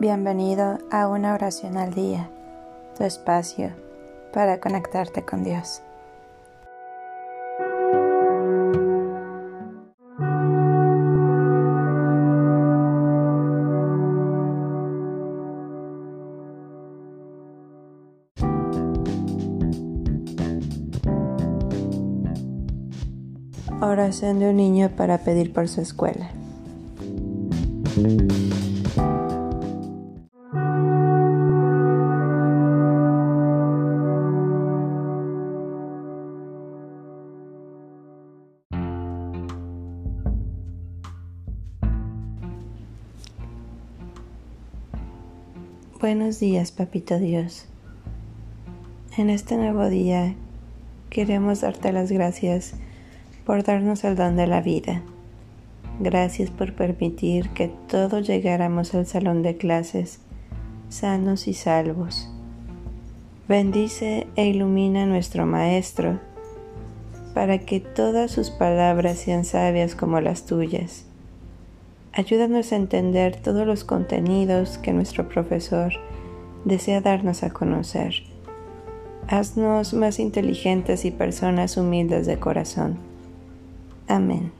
Bienvenido a una oración al día, tu espacio para conectarte con Dios. Oración de un niño para pedir por su escuela. Buenos días, Papito Dios. En este nuevo día queremos darte las gracias por darnos el don de la vida. Gracias por permitir que todos llegáramos al salón de clases sanos y salvos. Bendice e ilumina a nuestro Maestro para que todas sus palabras sean sabias como las tuyas Ayúdanos a entender todos los contenidos que nuestro profesor desea darnos a conocer. Haznos más inteligentes y personas humildes de corazón. Amén.